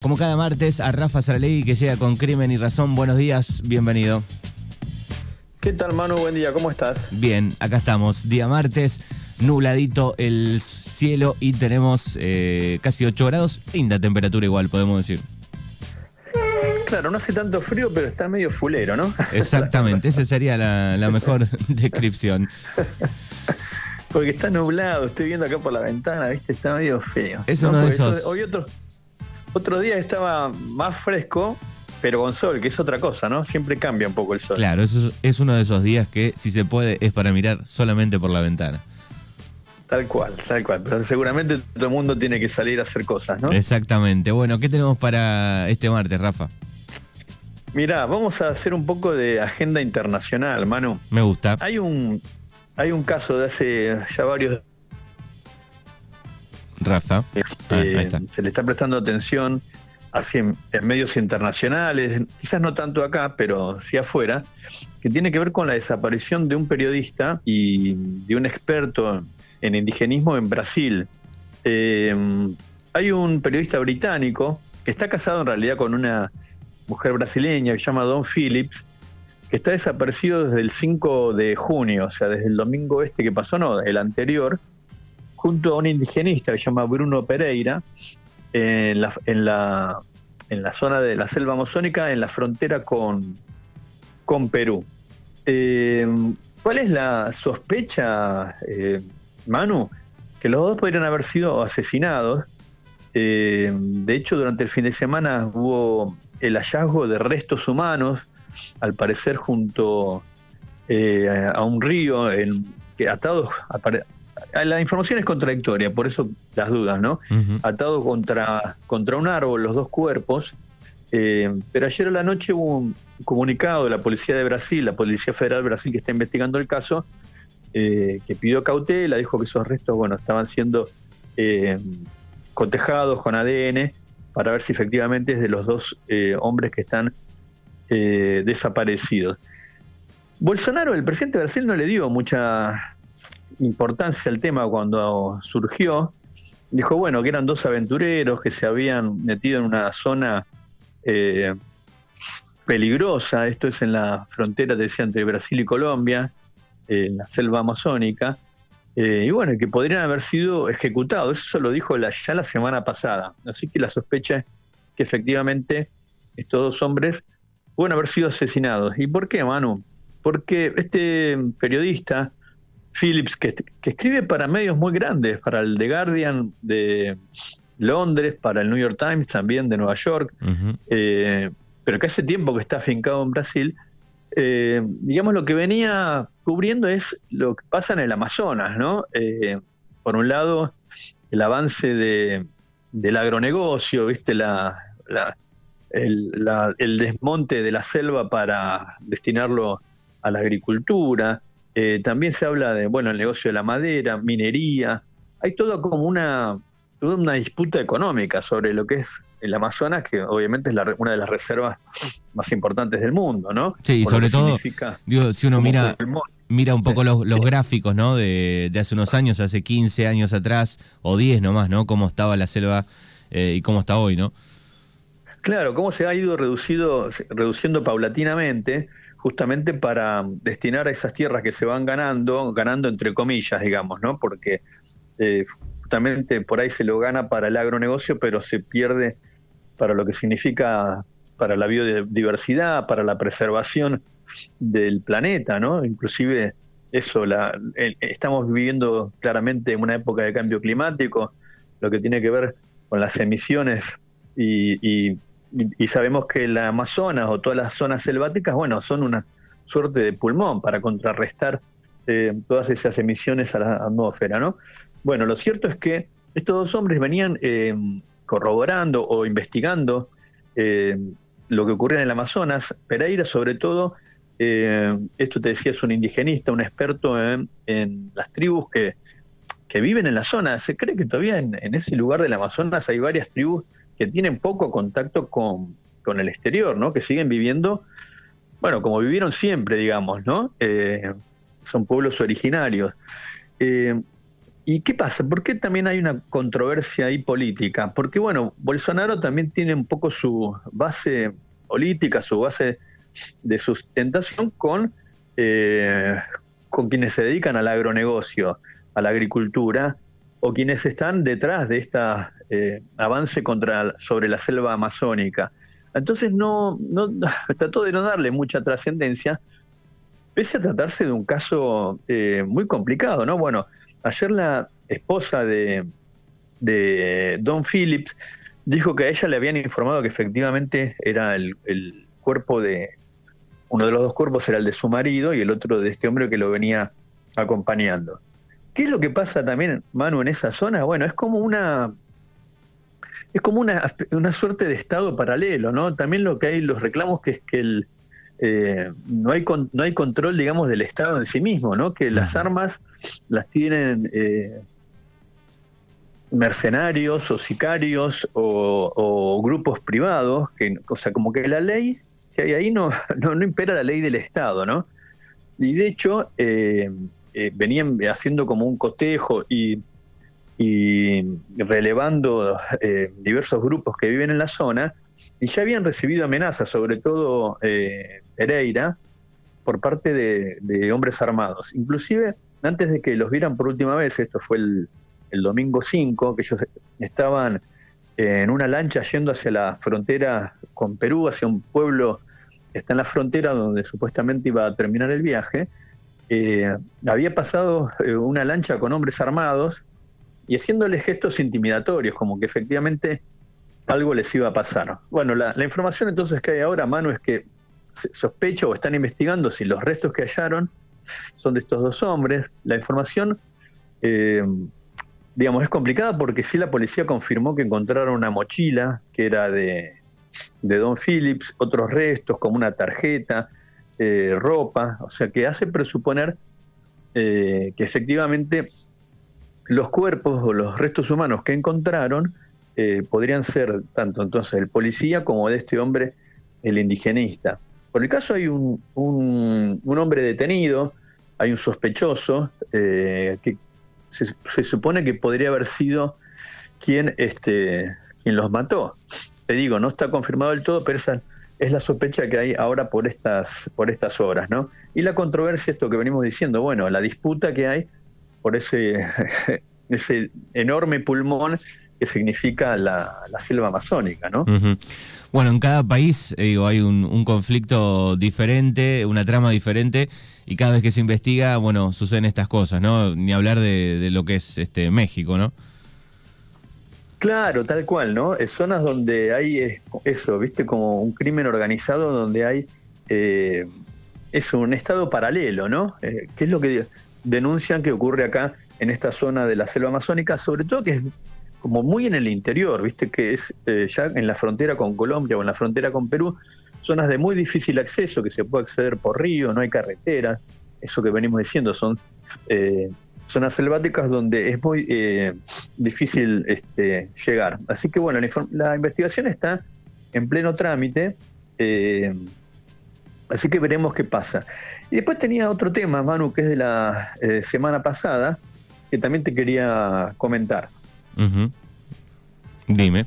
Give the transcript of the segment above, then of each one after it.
Como cada martes, a Rafa Saralegui que llega con Crimen y Razón. Buenos días, bienvenido. ¿Qué tal, Manu? Buen día, ¿cómo estás? Bien, acá estamos. Día martes, nubladito el cielo y tenemos eh, casi 8 grados. Linda temperatura igual, podemos decir. Claro, no hace tanto frío, pero está medio fulero, ¿no? Exactamente, esa sería la, mejor descripción. Porque está nublado, estoy viendo acá por la ventana, ¿viste? Está medio feo. Es uno de esos. hoy otro, otro día estaba más fresco, pero con sol, que es otra cosa, ¿no? Siempre cambia un poco el sol. Claro, eso es uno de esos días que, si se puede, es para mirar solamente por la ventana. Tal cual, tal cual. Pero seguramente todo el mundo tiene que salir a hacer cosas, ¿no? Exactamente. Bueno, ¿qué tenemos para este martes, Rafa? Mirá, vamos a hacer un poco de agenda internacional, Manu. Me gusta. Hay un, hay un caso de hace ya varios Rafa. Eh, ah, se le está prestando atención así en, medios internacionales, quizás no tanto acá, pero sí afuera, que tiene que ver con la desaparición de un periodista y de un experto en indigenismo en Brasil. Eh, hay un periodista británico que está casado en realidad con una mujer brasileña que se llama Don Phillips, que está desaparecido desde el 5 de junio, o sea, desde el domingo este que pasó, no, el anterior, junto a un indigenista que se llama Bruno Pereira, en la, en la, en la zona de la selva amazónica, en la frontera con, con Perú. Eh, ¿Cuál es la sospecha, eh, Manu? Que los dos podrían haber sido asesinados. Eh, de hecho, durante el fin de semana hubo el hallazgo de restos humanos, al parecer junto a un río, en, atados, la información es contradictoria, por eso las dudas, ¿no? Atado contra, contra un árbol, los dos cuerpos. Eh, pero ayer a la noche hubo un comunicado de la Policía de Brasil, la Policía Federal de Brasil que está investigando el caso, eh, que pidió cautela, dijo que esos restos, bueno, estaban siendo eh, cotejados con ADN para ver si efectivamente es de los dos hombres que están desaparecidos. Bolsonaro, el presidente de Brasil, no le dio mucha importancia al tema cuando surgió, dijo, bueno, que eran dos aventureros que se habían metido en una zona eh, peligrosa, esto es en la frontera, decía, entre Brasil y Colombia, en la selva amazónica, eh, y bueno, que podrían haber sido ejecutados, eso lo dijo ya la semana pasada, así que la sospecha es que efectivamente estos dos hombres pueden haber sido asesinados. ¿Y por qué, Manu? Porque este periodista Phillips, que, escribe para medios muy grandes, para el The Guardian de Londres, para el New York Times también de Nueva York, eh, pero que hace tiempo que está afincado en Brasil. Eh, digamos, lo que venía cubriendo es lo que pasa en el Amazonas, ¿no? Eh, por un lado, el avance del agronegocio, ¿viste? La, el desmonte de la selva para destinarlo a la agricultura, eh, también se habla de, bueno, el negocio de la madera, minería. Hay todo como una, toda una disputa económica sobre lo que es el Amazonas, que obviamente es una de las reservas más importantes del mundo, ¿no? Sí, y sobre todo, si uno mira, mira un poco los, gráficos, ¿no? De, hace unos años, hace 15 años atrás, o 10 nomás, ¿no? Cómo estaba la selva eh, y cómo está hoy, ¿no? Claro, cómo se ha ido reducido, reduciendo paulatinamente justamente para destinar a esas tierras que se van ganando, ganando entre comillas, digamos, ¿no? Porque eh, justamente por ahí se lo gana para el agronegocio, pero se pierde para lo que significa para la biodiversidad, para la preservación del planeta, ¿no? Inclusive eso, la, estamos viviendo claramente una época de cambio climático, lo que tiene que ver con las emisiones y y, sabemos que el Amazonas o todas las zonas selváticas, bueno, son una suerte de pulmón para contrarrestar eh, todas esas emisiones a la atmósfera, ¿no? Bueno, lo cierto es que estos dos hombres venían eh, corroborando o investigando eh, lo que ocurría en el Amazonas. Pereira, sobre todo, esto te decía, es un indigenista, un experto en, las tribus que, que, viven en la zona. Se cree que todavía en, en ese lugar del Amazonas hay varias tribus que tienen poco contacto con, el exterior, ¿no? Que siguen viviendo, bueno, como vivieron siempre, digamos, ¿no? Eh, son pueblos originarios. Eh, ¿Y qué pasa? ¿Por qué también hay una controversia ahí política? Porque, bueno, Bolsonaro también tiene un poco su base política, su base de sustentación con, eh, con quienes se dedican al agronegocio, a la agricultura, o quienes están detrás de este avance contra, sobre la selva amazónica. Entonces no, no trató de no darle mucha trascendencia, pese a tratarse de un caso eh, muy complicado, ¿no? Bueno, ayer la esposa de, de Don Phillips dijo que a ella le habían informado que efectivamente era el, el, cuerpo de, uno de los dos cuerpos era el de su marido y el otro de este hombre que lo venía acompañando. ¿Qué es lo que pasa también, Manu, en esa zona? Bueno, es como una es como una, una suerte de estado paralelo, ¿no? También lo que hay, los reclamos que es que el, eh, no, hay no hay control, digamos, del Estado en sí mismo, ¿no? Que las armas las tienen eh, mercenarios o sicarios o, grupos privados, que, o sea, como que la ley que hay ahí no, no, impera la ley del Estado, ¿no? Y de hecho, eh, eh, venían haciendo como un cotejo y, relevando eh, diversos grupos que viven en la zona y ya habían recibido amenazas, sobre todo eh, Pereira, por parte de, hombres armados. Inclusive, antes de que los vieran por última vez, esto fue el, domingo 5, que ellos estaban en una lancha yendo hacia la frontera con Perú, hacia un pueblo que está en la frontera donde supuestamente iba a terminar el viaje, eh, había pasado eh, una lancha con hombres armados y haciéndoles gestos intimidatorios, como que efectivamente algo les iba a pasar. Bueno, la, información entonces que hay ahora, mano, es que sospecho o están investigando si los restos que hallaron son de estos dos hombres. La información, eh, digamos, es complicada porque sí la policía confirmó que encontraron una mochila que era de Don Phillips, otros restos como una tarjeta, eh, ropa, o sea que hace presuponer eh, que efectivamente los cuerpos o los restos humanos que encontraron eh, podrían ser tanto entonces el policía como de este hombre, el indigenista. Por el caso hay un, un, hombre detenido, hay un sospechoso que se, supone que podría haber sido quien, este, quien los mató. Te digo, no está confirmado del todo, pero esa es la sospecha que hay ahora por estas, por estas obras, ¿no? Y la controversia, esto que venimos diciendo, bueno, la disputa que hay por ese, ese enorme pulmón que significa la, selva amazónica, ¿no? Bueno, en cada país eh, hay un, conflicto diferente, una trama diferente, y cada vez que se investiga, bueno, suceden estas cosas, ¿no? Ni hablar de, de lo que es este México, ¿no? Claro, tal cual, ¿no? Es zonas donde hay eso, viste, como un crimen organizado donde hay eh, es un estado paralelo, ¿no? Eh, ¿Qué es lo que denuncian que ocurre acá en esta zona de la selva amazónica? Sobre todo que es como muy en el interior, viste, que es eh, ya en la frontera con Colombia o en la frontera con Perú, zonas de muy difícil acceso, que se puede acceder por río, no hay carretera, eso que venimos diciendo, son eh, zonas selváticas donde es muy eh, difícil este, llegar. Así que bueno, la, investigación está en pleno trámite, eh, así que veremos qué pasa. Y después tenía otro tema, Manu, que es de la eh, semana pasada, que también te quería comentar. Dime.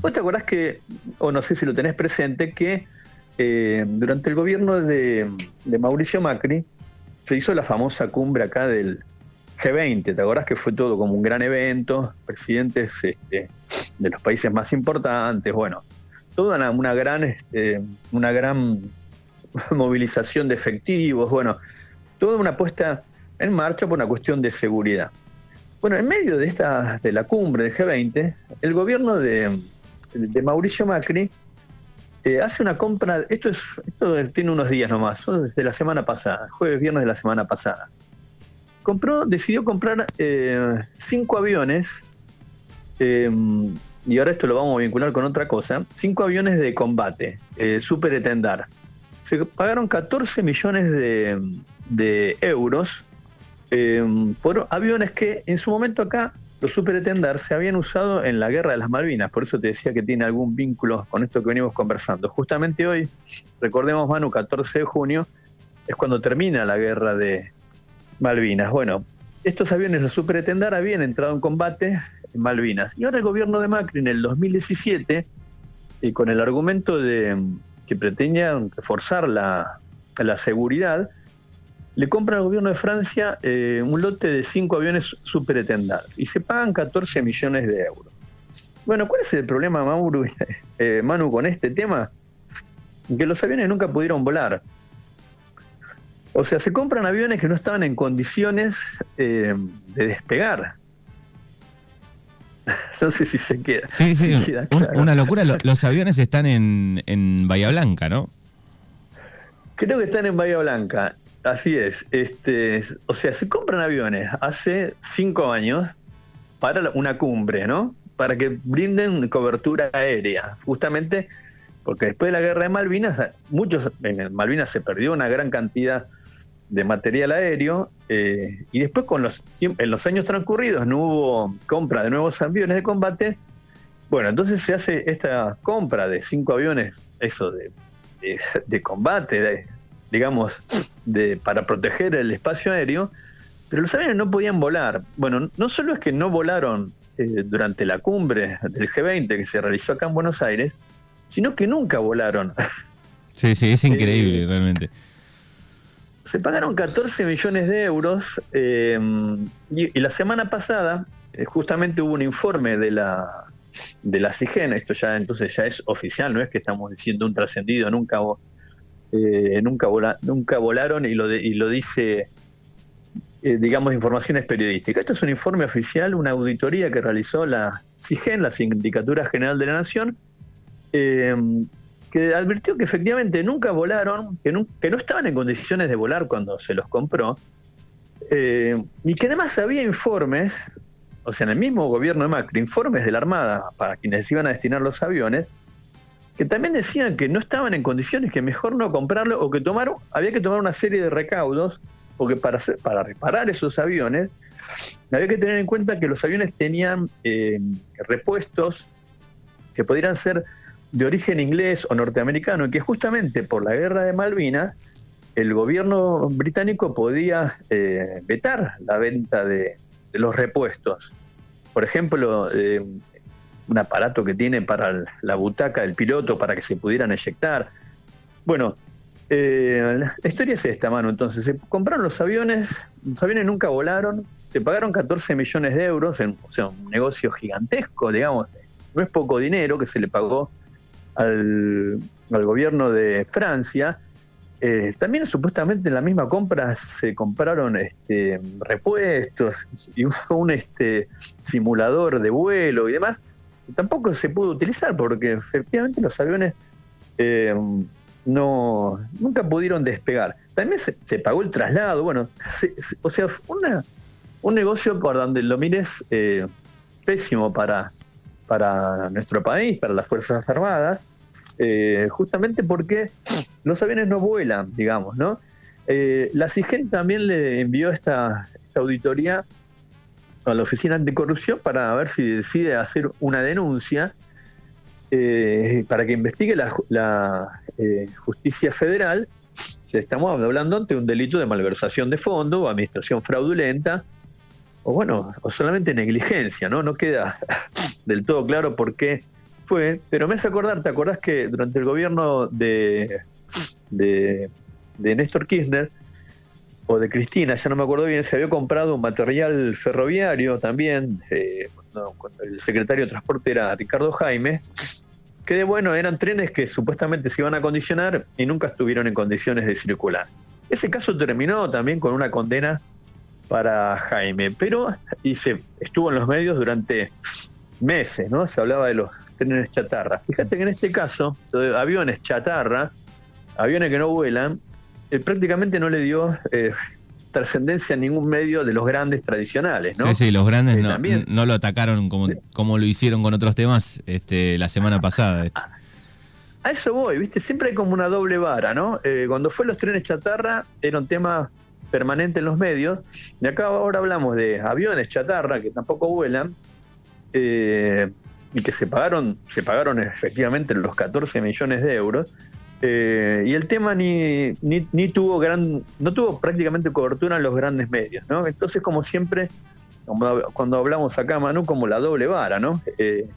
¿Vos te acordás que, o no sé si lo tenés presente, que durante el gobierno de Mauricio Macri, se hizo la famosa cumbre acá del G20, ¿te acordás que fue todo como un gran evento? Presidentes este, de los países más importantes, bueno, toda una, gran, este, una gran movilización de efectivos, bueno, toda una puesta en marcha por una cuestión de seguridad. Bueno, en medio de esta de la cumbre del G20, el gobierno de Mauricio Macri eh, hace una compra, esto, es, esto tiene unos días nomás, desde la semana pasada, jueves, viernes de la semana pasada. Compró, decidió comprar eh, cinco aviones, eh, y ahora esto lo vamos a vincular con otra cosa, cinco aviones de combate, Super Etendar. Se pagaron 14 millones de, de euros por aviones que en su momento acá los superetendar se habían usado en la guerra de las Malvinas, por eso te decía que tiene algún vínculo con esto que venimos conversando. Justamente hoy, recordemos Manu, 14 de junio, es cuando termina la guerra de Malvinas. Bueno, estos aviones, los Superetendar, habían entrado en combate en Malvinas. Y ahora el gobierno de Macri en el 2017, y con el argumento de que pretendían reforzar la, seguridad, le compra al gobierno de Francia eh, un lote de cinco aviones Superetendar y se pagan 14 millones de euros. Bueno, ¿cuál es el problema, eh, Manu, con este tema? Que los aviones nunca pudieron volar. O sea, se compran aviones que no estaban en condiciones eh, de despegar. no sé si se queda. Sí, sí, una, locura. Los, aviones están en, en Bahía Blanca, ¿no? Creo que están en Bahía Blanca. Así es. Este, o sea, se compran aviones hace cinco años para una cumbre, ¿no? para que brinden cobertura aérea, justamente porque después de la guerra de Malvinas, muchos, en Malvinas se perdió una gran cantidad de material aéreo eh, y después con los, en los años transcurridos no hubo compra de nuevos aviones de combate. Bueno, entonces se hace esta compra de cinco aviones, eso de, de, combate, digamos, de, para proteger el espacio aéreo, pero los aviones no podían volar. Bueno, no solo es que no volaron eh, durante la cumbre del G20 que se realizó acá en Buenos Aires, sino que nunca volaron. Sí, sí, es increíble eh, realmente. Se pagaron 14 millones de euros eh, y, la semana pasada justamente hubo un informe de la de la CIGEN, esto ya entonces ya es oficial, no es que estamos diciendo un trascendido, nunca nunca, nunca volaron y lo, dice eh, digamos, informaciones periodísticas. Esto es un informe oficial, una auditoría que realizó la CIGEN, la Sindicatura General de la Nación, eh, que advirtió que efectivamente nunca volaron, que no, que no, estaban en condiciones de volar cuando se los compró, eh, y que además había informes, o sea, en el mismo gobierno de Macri, informes de la Armada para quienes iban a destinar los aviones, que también decían que no estaban en condiciones, que mejor no comprarlo o que tomaron, había que tomar una serie de recaudos porque para, para reparar esos aviones había que tener en cuenta que los aviones tenían eh, repuestos que pudieran ser de origen inglés o norteamericano y que justamente por la guerra de Malvinas el gobierno británico podía eh, vetar la venta de, los repuestos. Por ejemplo, eh, un aparato que tiene para la butaca del piloto para que se pudieran eyectar. Bueno, eh, la historia es esta, mano. Entonces, se compraron los aviones, los aviones nunca volaron, se pagaron 14 millones de euros, en, o sea, un negocio gigantesco, digamos. No es poco dinero que se le pagó al, gobierno de Francia. Eh, también supuestamente en la misma compra se compraron este, repuestos y un este, simulador de vuelo y demás. Tampoco se pudo utilizar porque efectivamente los aviones eh, no nunca pudieron despegar. También se, pagó el traslado, bueno, o sea, una, un negocio por donde lo mires eh, pésimo para, para nuestro país, para las Fuerzas Armadas, eh, justamente porque los aviones no vuelan, digamos, ¿no? La CIGEN también le envió esta, esta auditoría a la Oficina Anticorrupción para ver si decide hacer una denuncia eh, para que investigue la, eh, justicia federal, se estamos hablando ante un delito de malversación de fondo o administración fraudulenta, o bueno, o solamente negligencia, ¿no? No queda del todo claro por qué fue, pero me hace acordar, ¿te acordás que durante el gobierno de, de, Néstor Kirchner, o de Cristina, ya no me acuerdo bien, se había comprado un material ferroviario también, eh, el secretario de Transporte era Ricardo Jaime, que bueno, eran trenes que supuestamente se iban a condicionar y nunca estuvieron en condiciones de circular. Ese caso terminó también con una condena para Jaime, pero y estuvo en los medios durante meses, ¿no? Se hablaba de los trenes chatarra. Fíjate que en este caso, aviones chatarra, aviones que no vuelan, eh, prácticamente no le dio eh, trascendencia en ningún medio de los grandes tradicionales, ¿no? Sí, sí, los grandes eh, no, lo atacaron como, como lo hicieron con otros temas este, la semana pasada. Este. A eso voy, ¿viste? Siempre hay como una doble vara, ¿no? Eh, cuando fue los trenes chatarra era un tema permanente en los medios, y acá ahora hablamos de aviones chatarra que tampoco vuelan, eh, y que se pagaron, se pagaron efectivamente los 14 millones de euros, Eh, y el tema ni, ni, tuvo gran, no tuvo prácticamente cobertura en los grandes medios, ¿no? Entonces, como siempre, cuando hablamos acá, Manu, como la doble vara, ¿no? Eh,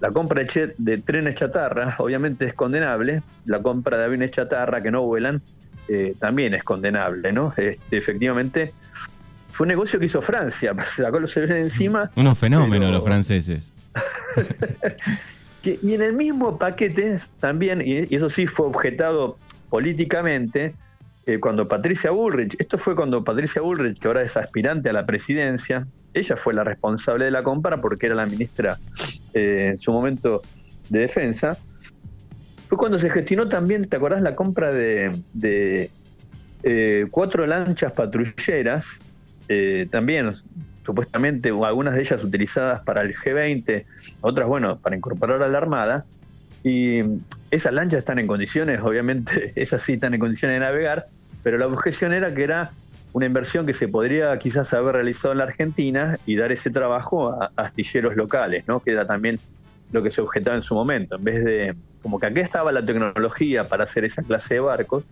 la compra de, de, trenes chatarra, obviamente es condenable, la compra de aviones chatarra que no vuelan, eh, también es condenable, ¿no? Este, efectivamente, fue un negocio que hizo Francia, sacó los de encima. Unos fenómenos los franceses. y en el mismo paquete también, y eso sí fue objetado políticamente, eh, cuando Patricia Bullrich, esto fue cuando Patricia Bullrich, que ahora es aspirante a la presidencia, ella fue la responsable de la compra porque era la ministra eh, en su momento de defensa, fue cuando se gestionó también, ¿te acordás la compra de, eh, cuatro lanchas patrulleras? también supuestamente algunas de ellas utilizadas para el G20, otras, bueno, para incorporar a la Armada. Y esas lanchas están en condiciones, obviamente, esas sí están en condiciones de navegar, pero la objeción era que era una inversión que se podría quizás haber realizado en la Argentina y dar ese trabajo a, astilleros locales, ¿no? Que era también lo que se objetaba en su momento. En vez de, como que aquí estaba la tecnología para hacer esa clase de barcos,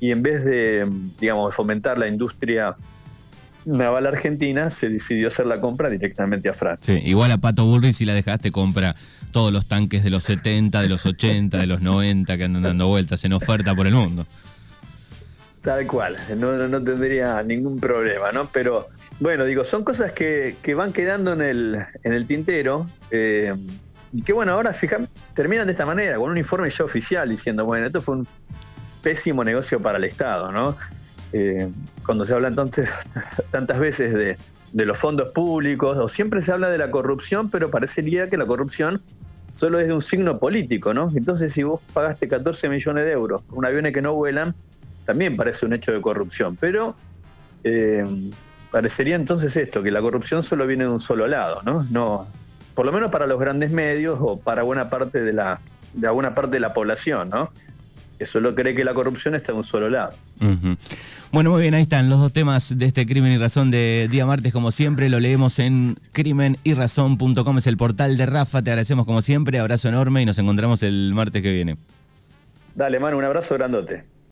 y en vez de, digamos, fomentar la industria naval argentina se decidió hacer la compra directamente a Francia. Sí, igual a Pato Bullrich si la dejaste compra todos los tanques de los 70, de los 80, de los 90 que andan dando vueltas en oferta por el mundo. Tal cual, no, tendría ningún problema, ¿no? Pero bueno, digo, son cosas que, van quedando en el, en el tintero. Eh, y que bueno, ahora fíjate, terminan de esta manera, con un informe ya oficial diciendo, bueno, esto fue un pésimo negocio para el Estado, ¿no? Eh, cuando se habla entonces tantas veces de, los fondos públicos, o siempre se habla de la corrupción, pero parecería que la corrupción solo es de un signo político, ¿no? Entonces, si vos pagaste 14 millones de euros por un avión que no vuelan, también parece un hecho de corrupción. Pero eh, parecería entonces esto, que la corrupción solo viene de un solo lado, ¿no? No, por lo menos para los grandes medios o para buena parte de la, de alguna parte de la población, ¿no? Que solo cree que la corrupción está en un solo lado. Bueno, muy bien, ahí están los dos temas de este Crimen y Razón de día martes, como siempre, lo leemos en crimenyrazón.com, es el portal de Rafa, te agradecemos como siempre, abrazo enorme y nos encontramos el martes que viene. Dale, mano, un abrazo grandote.